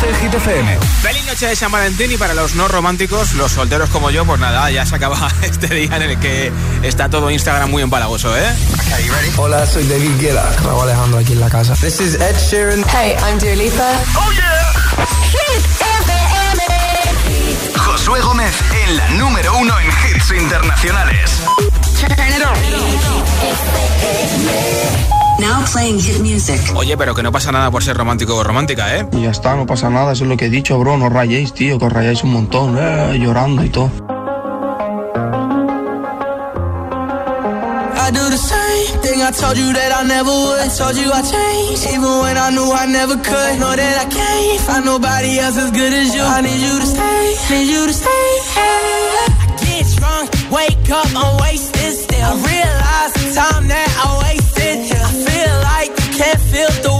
Conoce Hit FM. Feliz noche de San Valentín y para los no románticos, los solteros como yo, pues nada, ya se acaba este día en el que está todo Instagram muy empalagoso, ¿eh? Hola, soy David Guetta. Raúl Alejandro aquí en la casa. This is Ed Sheeran. Hey, I'm Dua Lipa. ¡Oh, yeah! Hit FM. Josué Gómez en la número uno en hits internacionales. Now playing hit music. Oye, pero que no pasa nada por ser romántico o romántica, ¿eh? Y ya está, no pasa nada, eso es lo que he dicho, bro. No rayéis, tío, que os rayáis un montón, eh, llorando y todo. I do the same thing I told you that I never would. I told you I changed, even when I knew I never could. Know that I can't find nobody else as good as you. I need you to stay, need you to stay. I get drunk, wake up, I'm wasted still. I realize the time that I wasted feel the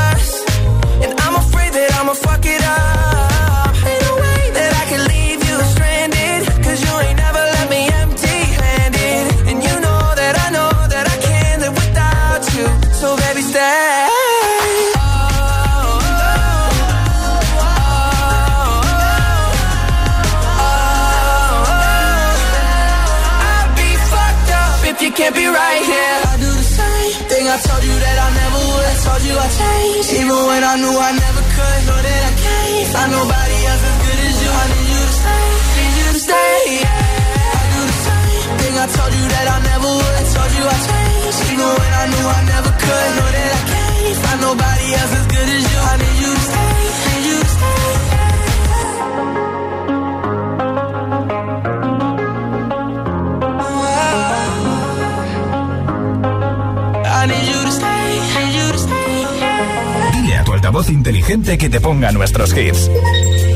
altavoz inteligente que te ponga nuestros hits.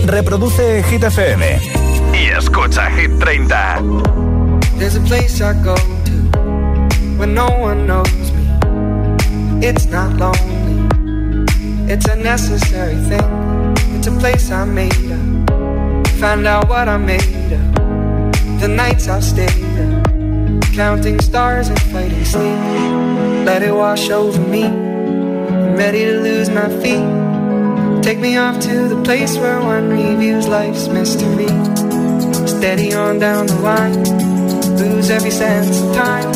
Reproduce Hit FM. Y escucha Hit 30. There's a place I go to when no one knows me. It's not lonely, it's a necessary thing. It's a place I made up. Find out what I made of. The nights I've stayed up, counting stars and fighting sleep. Let it wash over me. Ready to lose my feet. Take me off to the place where one reviews life's mystery. Steady on down the line, lose every sense of time.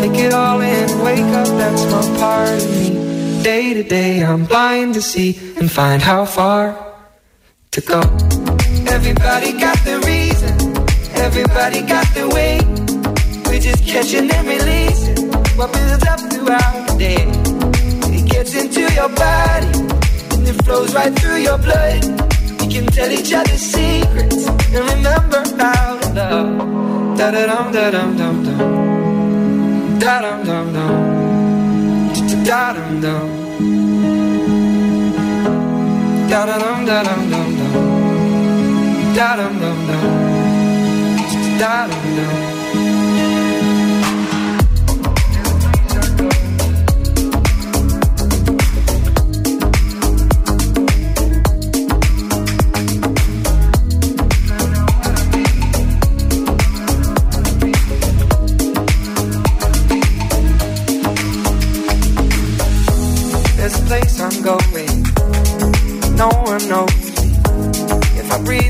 Take it all in, wake up, that's my part of me. Day to day, I'm blind to see and find how far to go. Everybody got their reason, everybody got their way. We're just catching and releasing what builds up throughout the day. Gets into your body and it flows right through your blood. We can tell each other secrets and remember how to love. Da da dum da dum dum dum. Da dum dum dum. Da dum dum. Da dum da dum dum dum. Da dum dum dum. Da dum dum.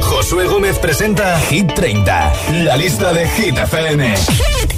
Josué Gómez presenta Hit 30, la lista de Hit FM. Hit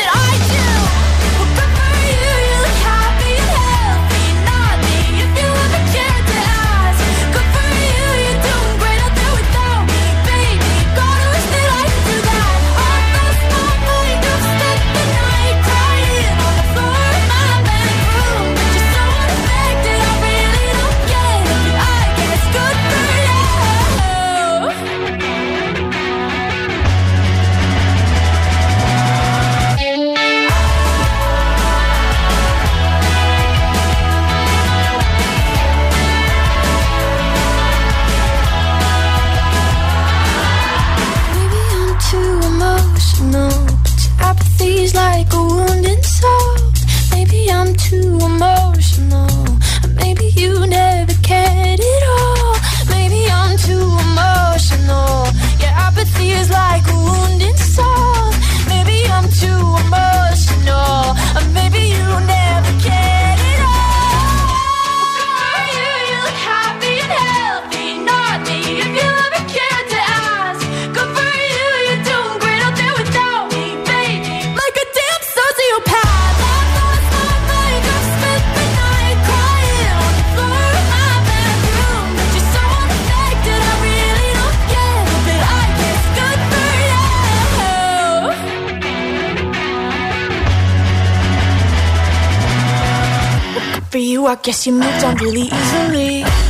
guess you moved on really.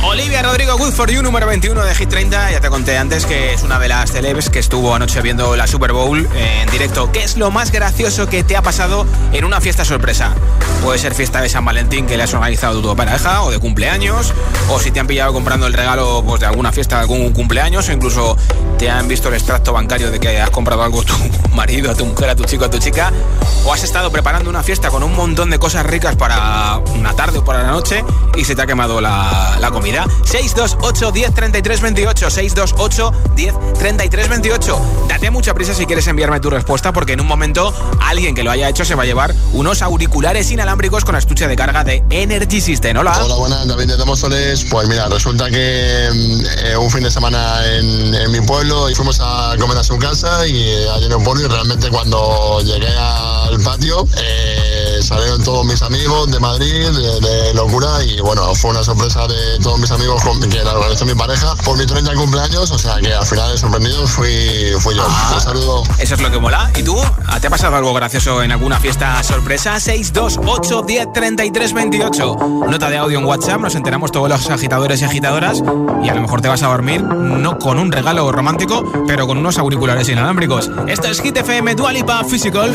Olivia Rodrigo, Good for You, número 21 de Hit 30. Ya te conté antes que es una de las celebs que estuvo anoche viendo la Super Bowl en directo. ¿Qué es lo más gracioso que te ha pasado en una fiesta sorpresa? Puede ser fiesta de San Valentín que le has organizado tu pareja o de cumpleaños, o si te han pillado comprando el regalo pues, de alguna fiesta, algún cumpleaños, o incluso te han visto el extracto bancario de que has comprado algo a tu marido, a tu mujer, a tu chico, a tu chica, o has estado preparando una fiesta con un montón de cosas ricas para una para la noche y se te ha quemado la, la comida. 628 10 33 28 628 10 33 28 Date mucha prisa si quieres enviarme tu respuesta porque en un momento alguien que lo haya hecho se va a llevar unos auriculares inalámbricos con estuche de carga de Energy System. Hola. Hola, buenas, David de Móstoles. Pues mira, resulta que mm, eh, un fin de semana en, en mi pueblo y fuimos a comer a su casa y eh, allí en un pueblo y realmente cuando llegué al patio eh, salieron todos mis amigos de Madrid, de, locura, y bueno, fue una sorpresa de todos mis amigos con, que la organizó mi pareja por mi 30 cumpleaños, o sea que al final de sorprendido fui, fui yo. Ah. Un saludo. Eso es lo que mola. ¿Y tú? ¿Te ha pasado algo gracioso en alguna fiesta sorpresa? 628 10 33 28. Nota de audio en WhatsApp, nos enteramos todos los agitadores y agitadoras y a lo mejor te vas a dormir no con un regalo romántico, pero con unos auriculares inalámbricos. Esto es Hit FM Dualipa Physical.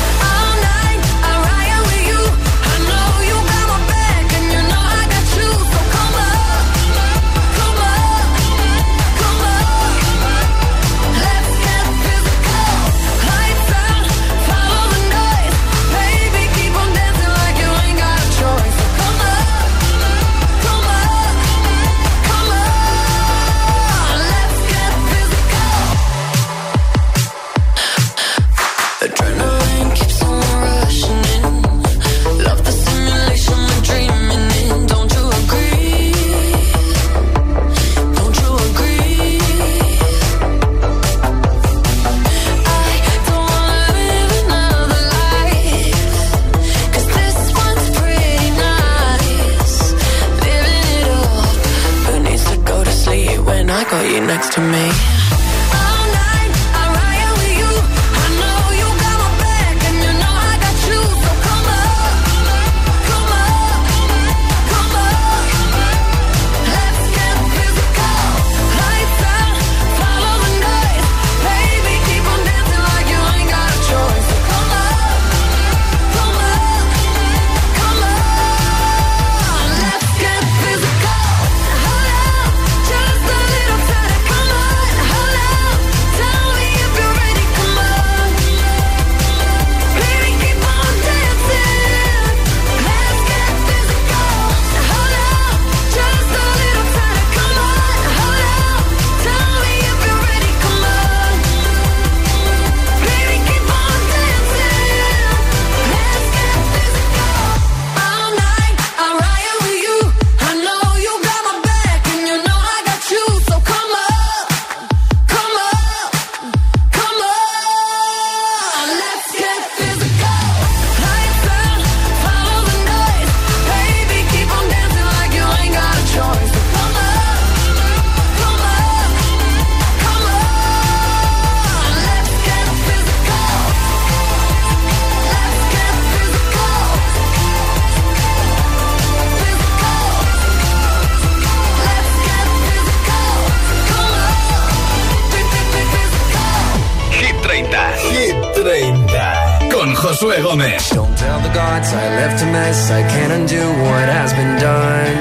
Josué Gómez. Don't tell the gods I left a mess. I can't undo what has been done.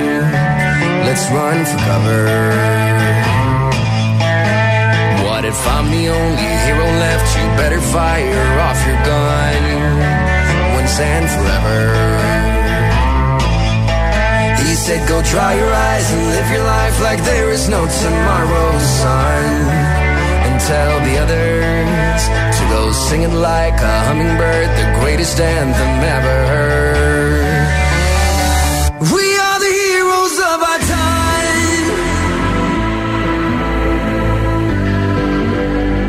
Let's run for cover. What if I'm the only hero left? You better fire off your gun once and forever. He said, Go dry your eyes and live your life like there is no tomorrow, son. And tell the others singing like a hummingbird, the greatest anthem ever heard. We are the heroes of our time,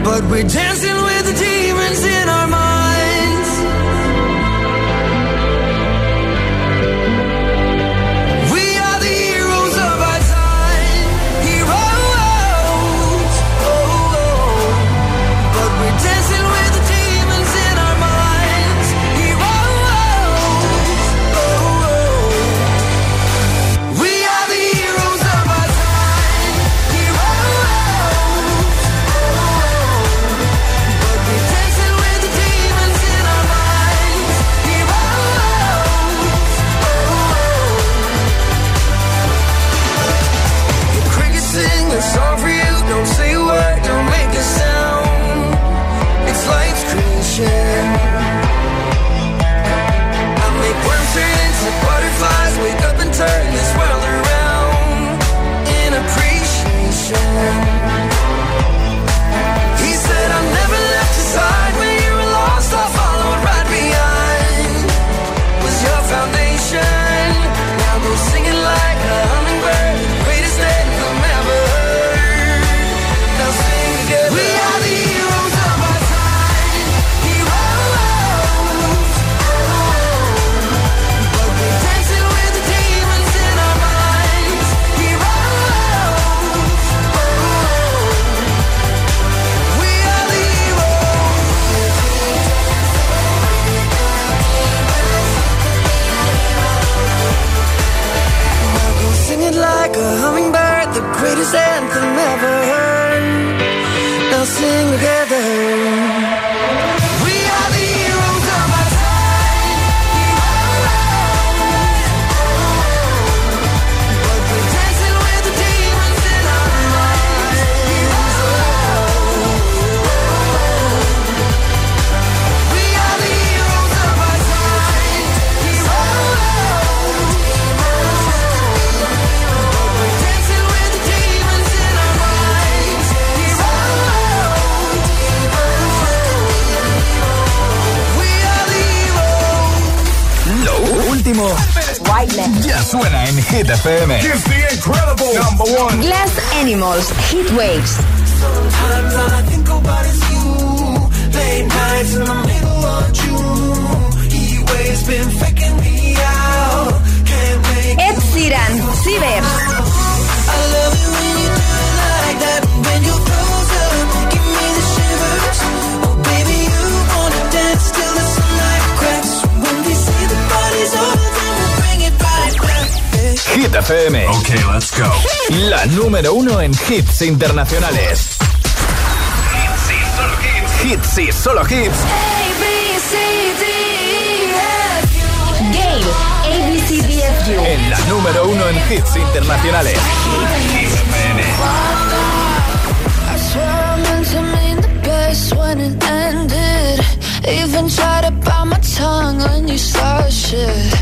but we're dancing Hit FM. Okay, let's go. La número uno en hits internacionales. Hits y solo hits. Gale, ABCDFU. En la número uno en hits internacionales. I swear I meant to mean the best when it ended. Even tried to bite my tongue when you shit.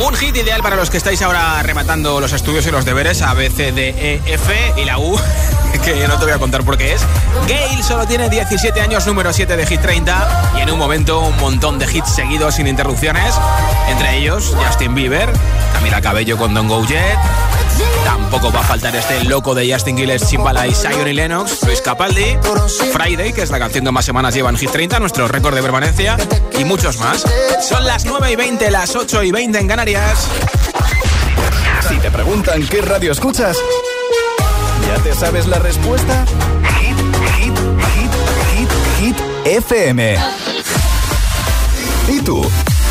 Un hit ideal para los que estáis ahora rematando los estudios y los deberes A, B, C, D, E, F y la U, que no te voy a contar por qué es. Gail solo tiene 17 años, número 7 de Hit 30 y en un momento un montón de hits seguidos sin interrupciones, entre ellos Justin Bieber, Camila Cabello con Don't Go Jet, Tampoco va a faltar este loco de Justin Gilles, Chimbala y Zion y Lennox, Luis Capaldi, Friday, que es la canción que más semanas lleva en Hit 30, nuestro récord de permanencia, y muchos más. Son las 9 y 20, las 8 y 20 en Canarias. Si te preguntan qué radio escuchas, ¿ya te sabes la respuesta? Hit, hit, hit, hit, hit, FM. ¿Y tú?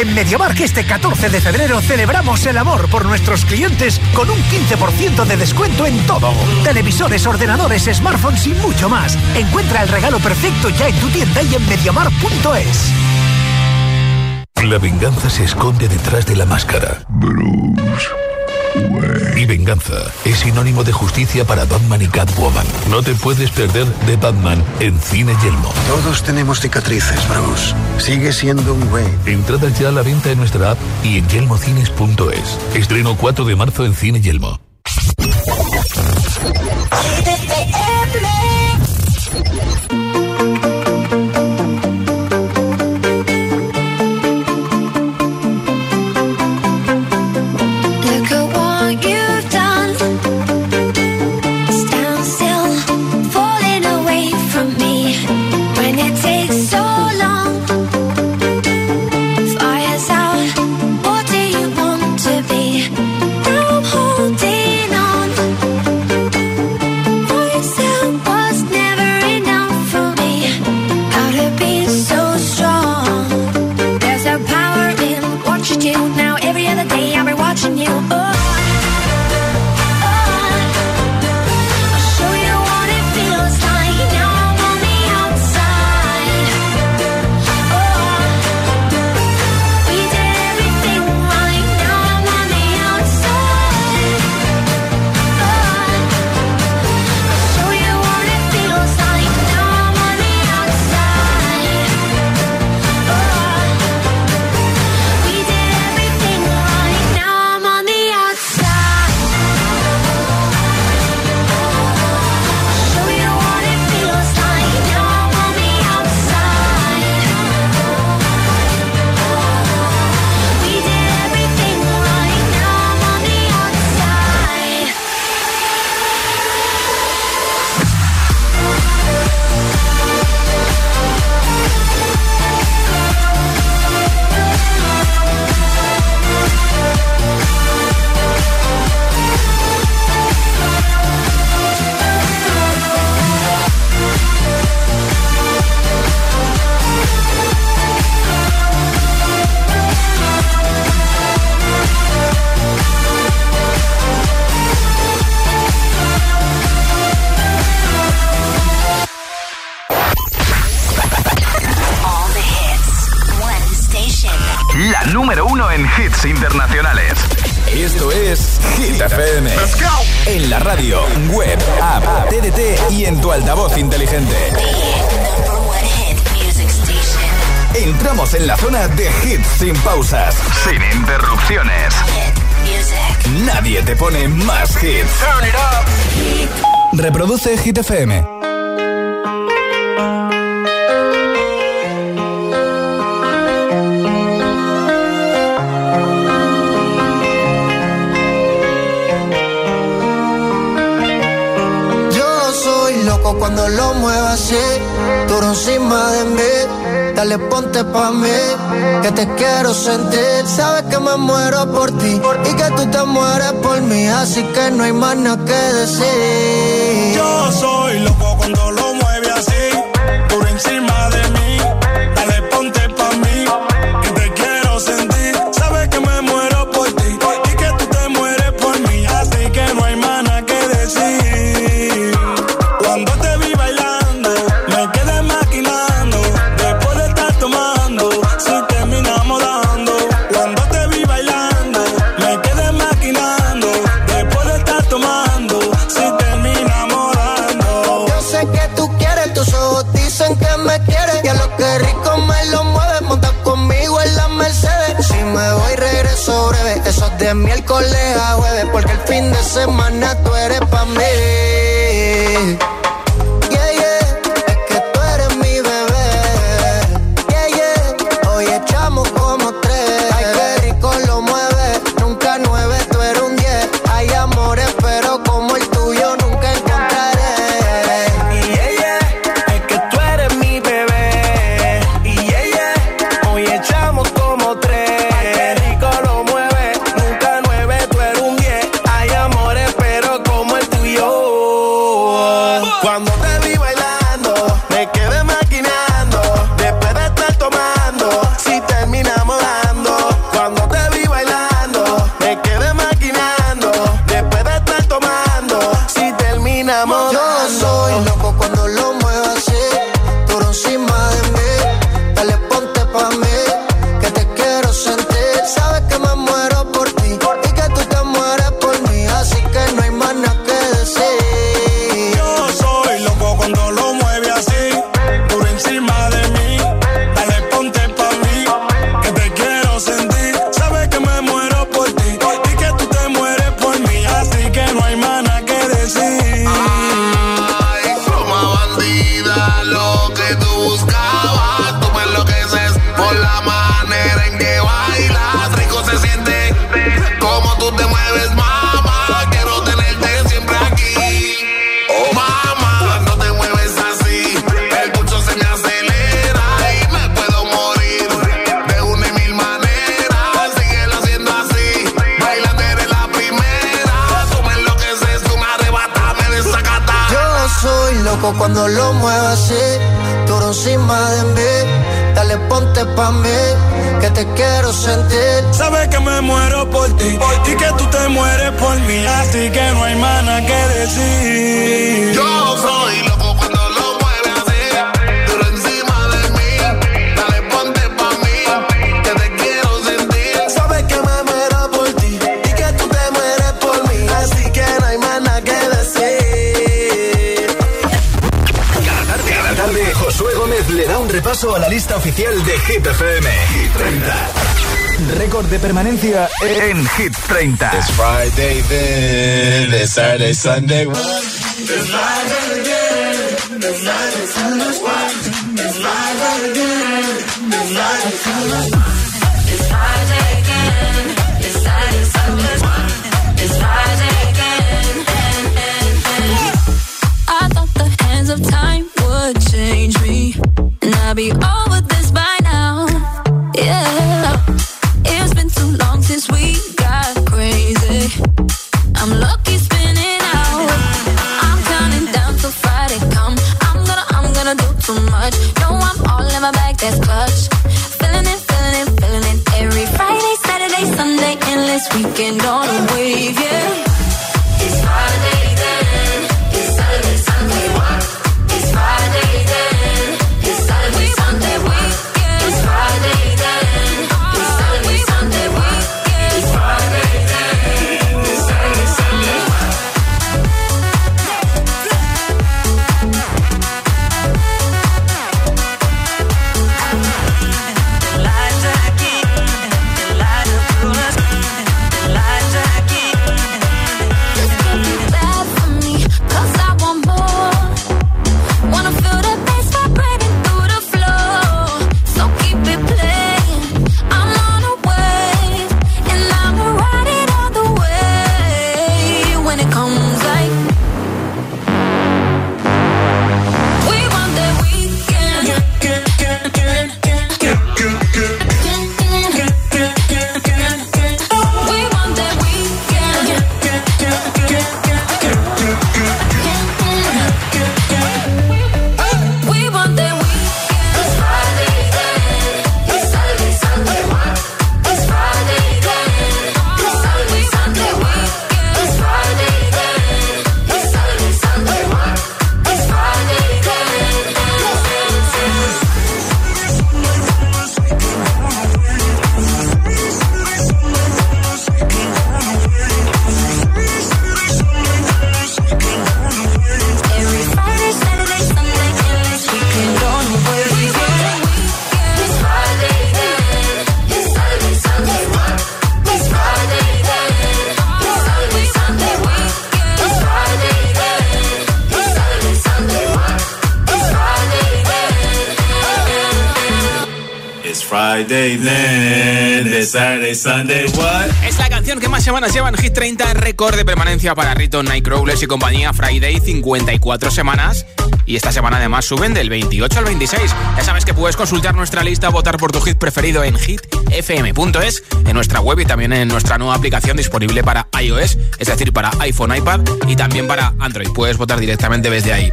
En MediaMark este 14 de febrero celebramos el amor por nuestros clientes con un 15% de descuento en todo. Televisores, ordenadores, smartphones y mucho más. Encuentra el regalo perfecto ya en tu tienda y en mediamar.es. La venganza se esconde detrás de la máscara. Bruce. Y venganza es sinónimo de justicia para Batman y Catwoman. No te puedes perder de Batman en Cine Yelmo. Todos tenemos cicatrices, Bruce. Sigue siendo un güey. Entradas ya a la venta en nuestra app y en yelmocines.es. Estreno 4 de marzo en Cine Yelmo. Hit FM. Yo soy loco cuando lo muevo así, duro encima de mí. Dale, ponte pa' mí, que te quiero sentir. Muero por ti y que tú te mueres por mí, así que no hay más nada que decir. Yo soy loco cuando lo mueve así, por encima de semana tú paso a la lista oficial de Hit FM. Hit 30. Récord de permanencia en Hit 30. It's Friday, then it's Saturday, Sunday. Friday, Monday, Saturday, Sunday, what? Es la canción que más semanas lleva en Hit 30, récord de permanencia para Rito, Nightcrawlers y compañía Friday, 54 semanas. Y esta semana además suben del 28 al 26. Ya sabes que puedes consultar nuestra lista, votar por tu hit preferido en hitfm.es, en nuestra web y también en nuestra nueva aplicación disponible para iOS, es decir, para iPhone, iPad y también para Android. Puedes votar directamente desde ahí.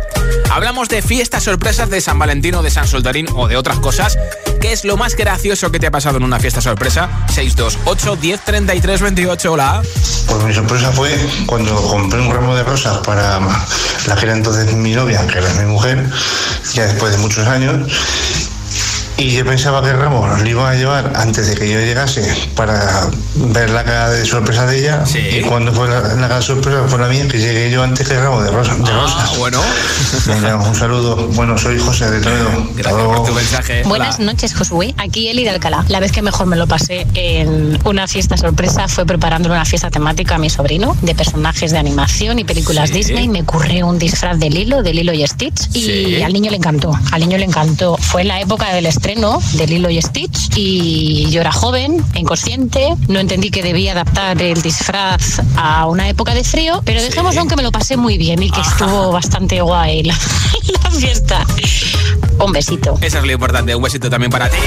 Hablamos de fiestas sorpresas de San Valentino, de San Soldarín o de otras cosas, que es lo más gracioso eso que te ha pasado en una fiesta sorpresa? 628 10 33 28. Hola. Pues mi sorpresa fue cuando compré un ramo de rosas para la que era entonces mi novia, que era mi mujer, ya después de muchos años y yo pensaba que Ramos lo iba a llevar antes de que yo llegase para ver la cara de sorpresa de ella. Y cuando fue la, la cara de sorpresa fue la mía, que llegué yo antes que Ramos de, rosa, de rosas. bueno. Venga, un saludo. Bueno, soy José de Toledo. Hasta luego. Buenas noches, Josué. Aquí Eli de Alcalá. La vez que mejor me lo pasé en una fiesta sorpresa fue preparándole una fiesta temática a mi sobrino de personajes de animación y películas Sí. Disney. Me ocurrió un disfraz de Lilo, de Lilo y Stitch. Y Sí. al niño le encantó. Al niño le encantó. Fue la época del estreno de Lilo y Stitch. Y yo era joven, inconsciente. No entendí que debía adaptar el disfraz a una época de frío. Pero dejemos aunque me lo pasé muy bien y que estuvo bastante guay la, la fiesta. Un besito. Eso es lo importante, un besito también para ti.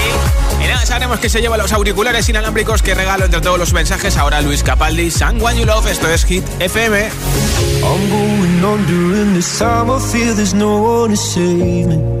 Y nada, sabremos que se lleva los auriculares inalámbricos que regalo entre todos los mensajes. Ahora Luis Capaldi, Someone You Love, esto es Hit FM. I'm going under and this time I feel there's no one to save me.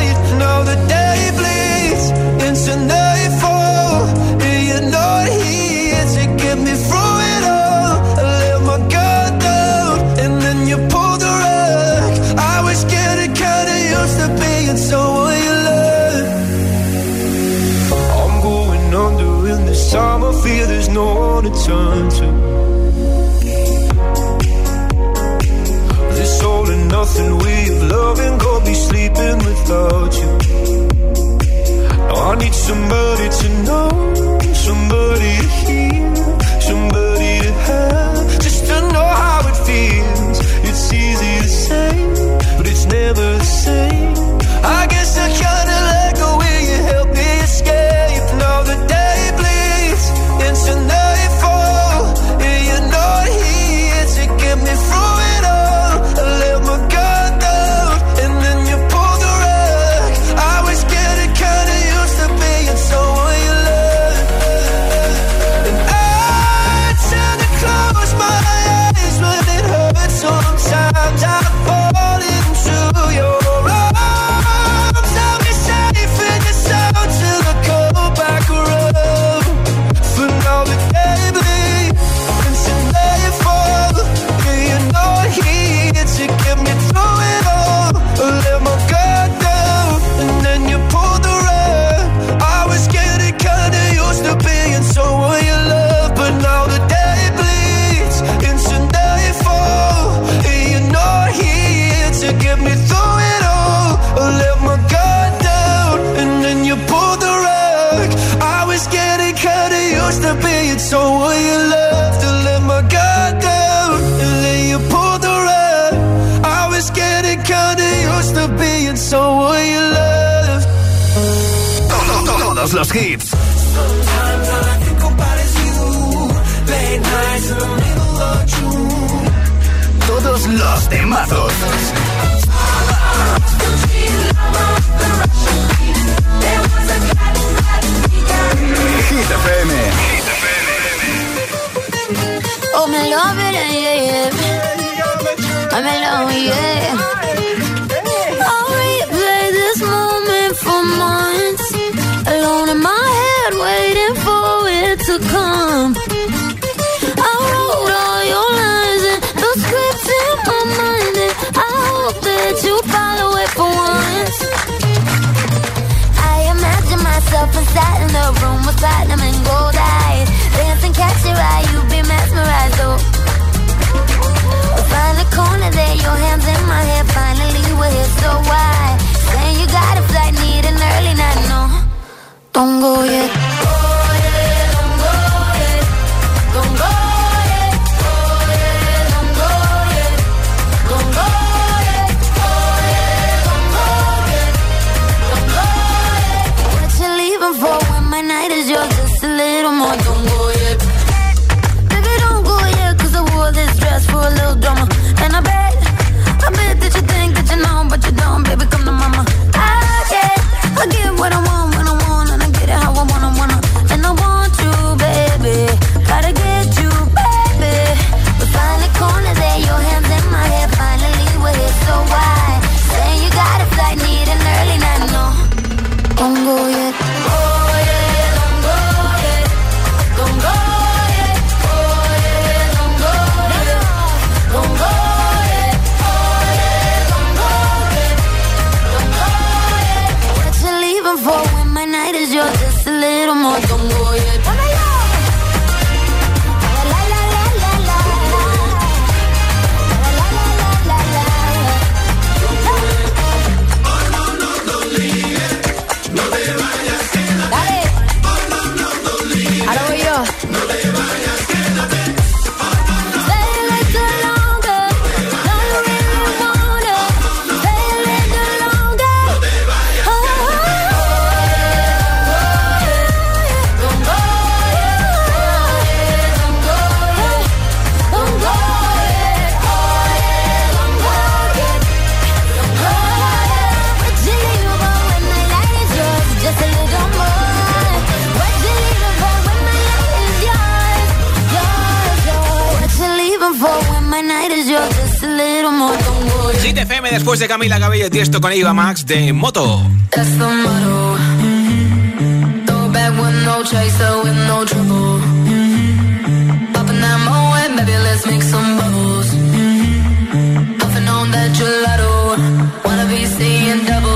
To. This all and nothing of loving, go be sleeping without you. Now I need somebody to know, somebody to hear, Camila Cabello Tiesto con Eva Max de Moto. Wanna be seeing double.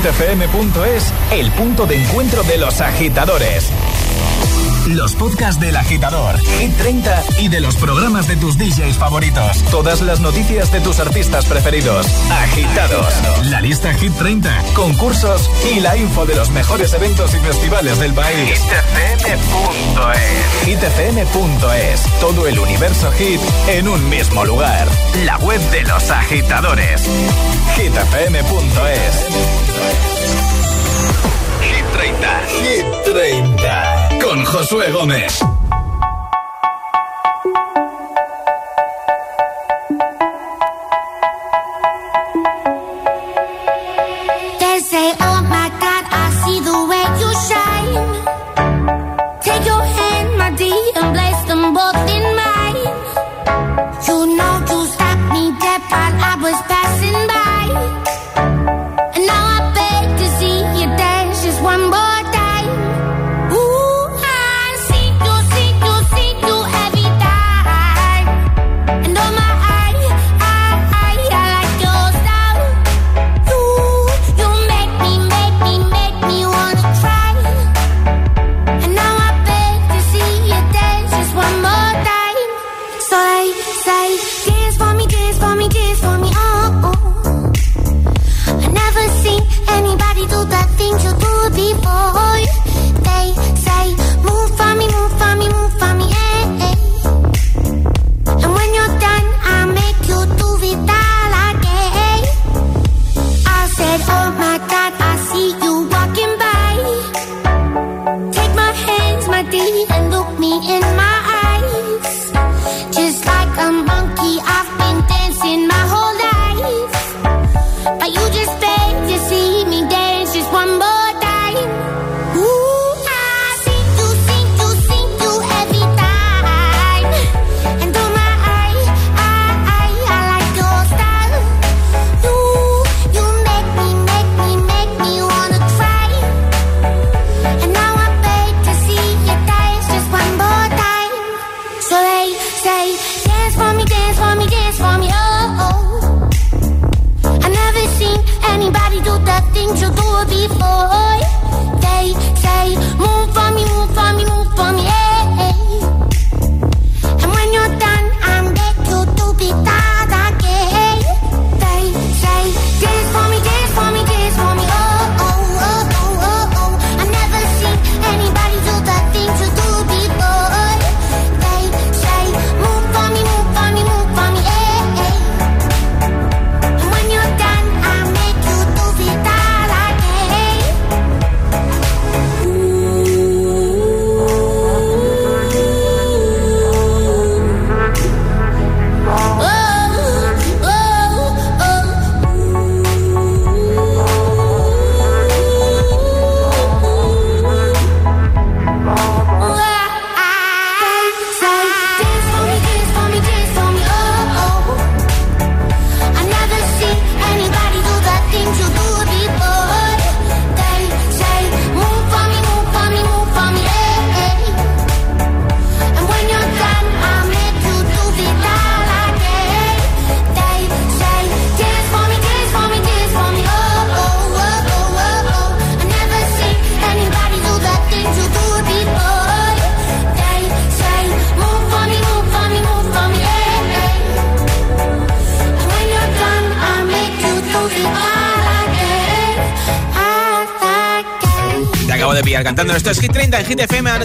hitfm.es, el punto de encuentro de los agitadores los podcasts del agitador, e Hit 30 y de los programas de tus DJs favoritos. Todas las noticias de tus artistas preferidos. Agitados. La lista Hit 30, concursos y la info de los mejores eventos y festivales del país. hitfm.es hitfm.es Todo el universo hit en un mismo lugar. La web de los agitadores. hitfm.es 130 con Josué Gómez.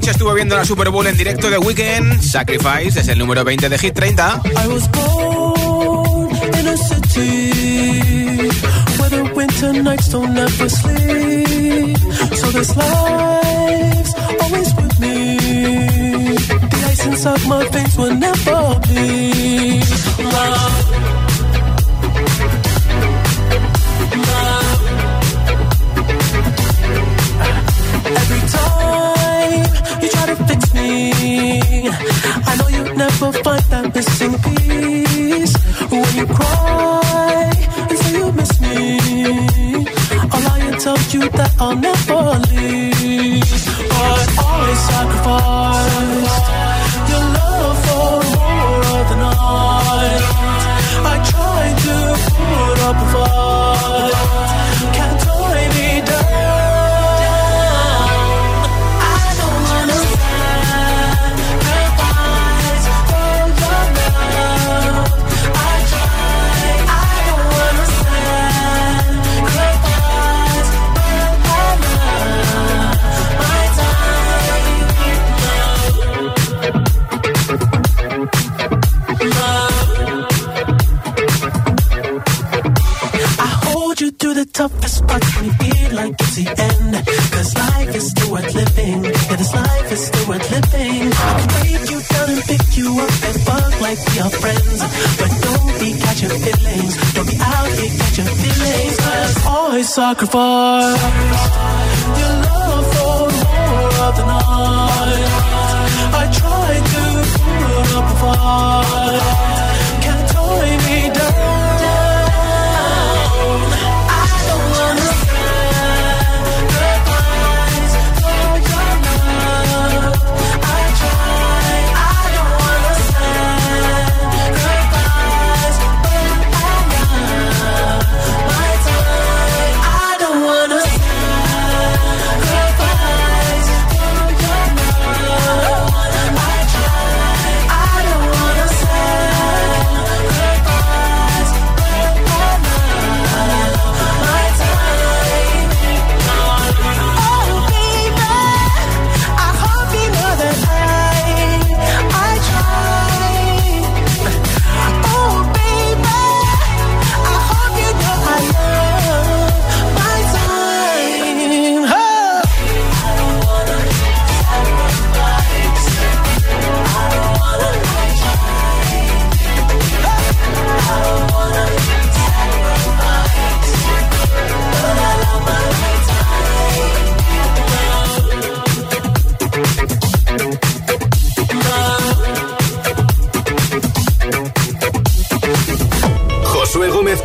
Estuve viendo la Super Bowl en directo de Weekend. Sacrifice es el número 20 de Hit 30. I was born in a city where the winter nights don't sleep. So this life's always with me. The ice inside my will never. I know you never find that missing piece. When you cry and say you miss me, I'll lie and tell you that I'll never leave. But always sacrifice your love for more the night. Always sacrifice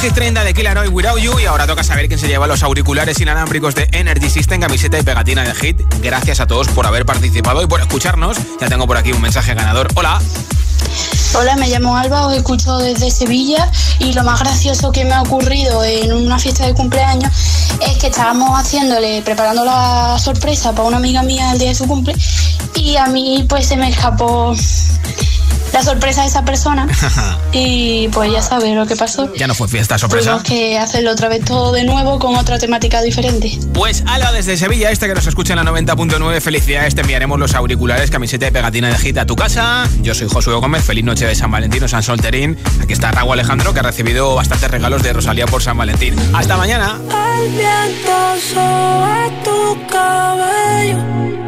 Hit 30 de Killer Without You y ahora toca saber quién se lleva los auriculares inalámbricos de Energy System, camiseta y pegatina de Hit. Gracias a todos por haber participado y por escucharnos. Ya tengo por aquí un mensaje ganador. Hola. Hola, me llamo Alba, os escucho desde Sevilla y lo más gracioso que me ha ocurrido en una fiesta de cumpleaños es que estábamos haciéndole, preparando la sorpresa para una amiga mía el día de su cumple y a mí pues se me escapó la sorpresa de esa persona y pues ya sabes lo que pasó. ya no fue fiesta sorpresa. Tuvimos que hacerlo otra vez todo de nuevo con otra temática diferente. Pues Alba desde Sevilla, este que nos escucha en la 90.9, felicidades, te enviaremos los auriculares, camiseta y pegatina de Hit a tu casa. Yo soy Josué Gómez, feliz noche de San Valentín o San Solterín. Aquí está Raúl Alejandro que ha recibido bastantes regalos de Rosalía por San Valentín. Hasta mañana. El viento sobre tu cabello.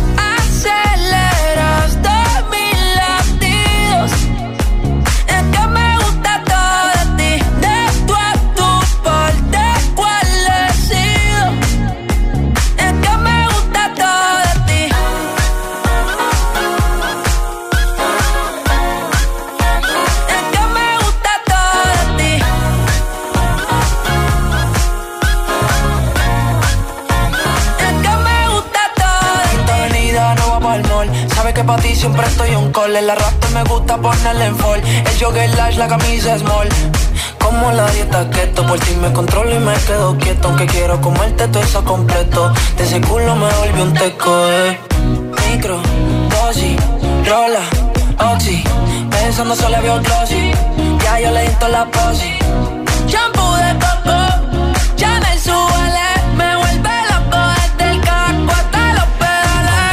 Siempre estoy un call. El arrastre me gusta ponerle en fall. El jogger large, la camisa small. Como la dieta keto, por ti me controlo y me quedo quieto. Aunque quiero comerte todo eso completo. De ese culo me volvió un teco, eh. Micro, dosis, rola, oxi. Pensando solo había un glossy. Ya yo le di la posi.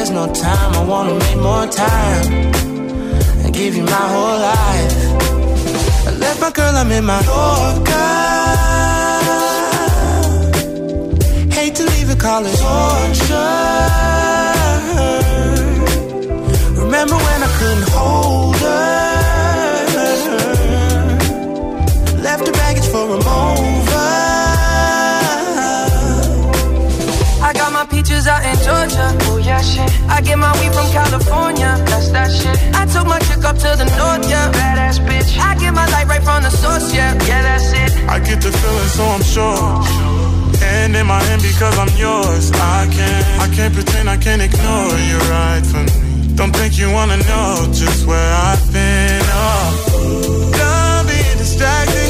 There's no time, I wanna make more time and give you my whole life. I left my girl, I'm in my Yorker. Hate to leave it, call it torture. Remember when I couldn't hold her? Left her baggage for a mover. Georgia. Oh yeah, shit. I get my weed from California. That's that shit. I took my chick up to the north, yeah. Badass bitch. I get my light right from the source, yeah. Yeah, that's it. I get the feeling, so I'm sure. Hand in my hand because I'm yours. I can't, I can't pretend I can't ignore you right from me. Don't think you wanna know just where I've been. Oh, done being distracted.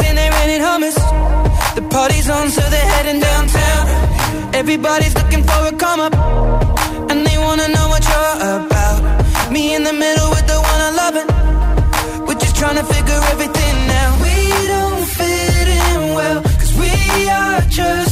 Everybody's looking for a come up, and they wanna know what you're about. Me in the middle with the one I love it. We're just trying to figure everything out. We don't fit in well, cause we are just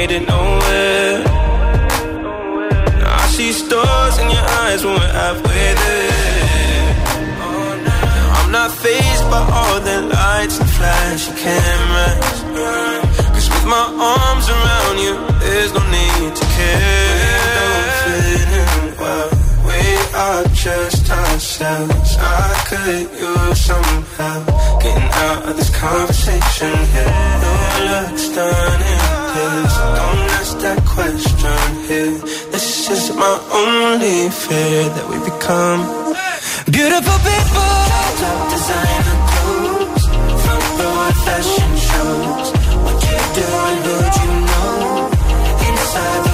made it nowhere. Now I see stars in your eyes when we're halfway there. Now I'm not phased by all the lights and flashy cameras. Cause with my arms around you, there's no need to care. Don't fit in well. We are just ourselves. I could use some help getting out of this conversation here. Your looks done in this. Don't ask that question here. This is my only fear that we become beautiful people. Top designer clothes, front row fashion shows. What you doing, who'd you know? Inside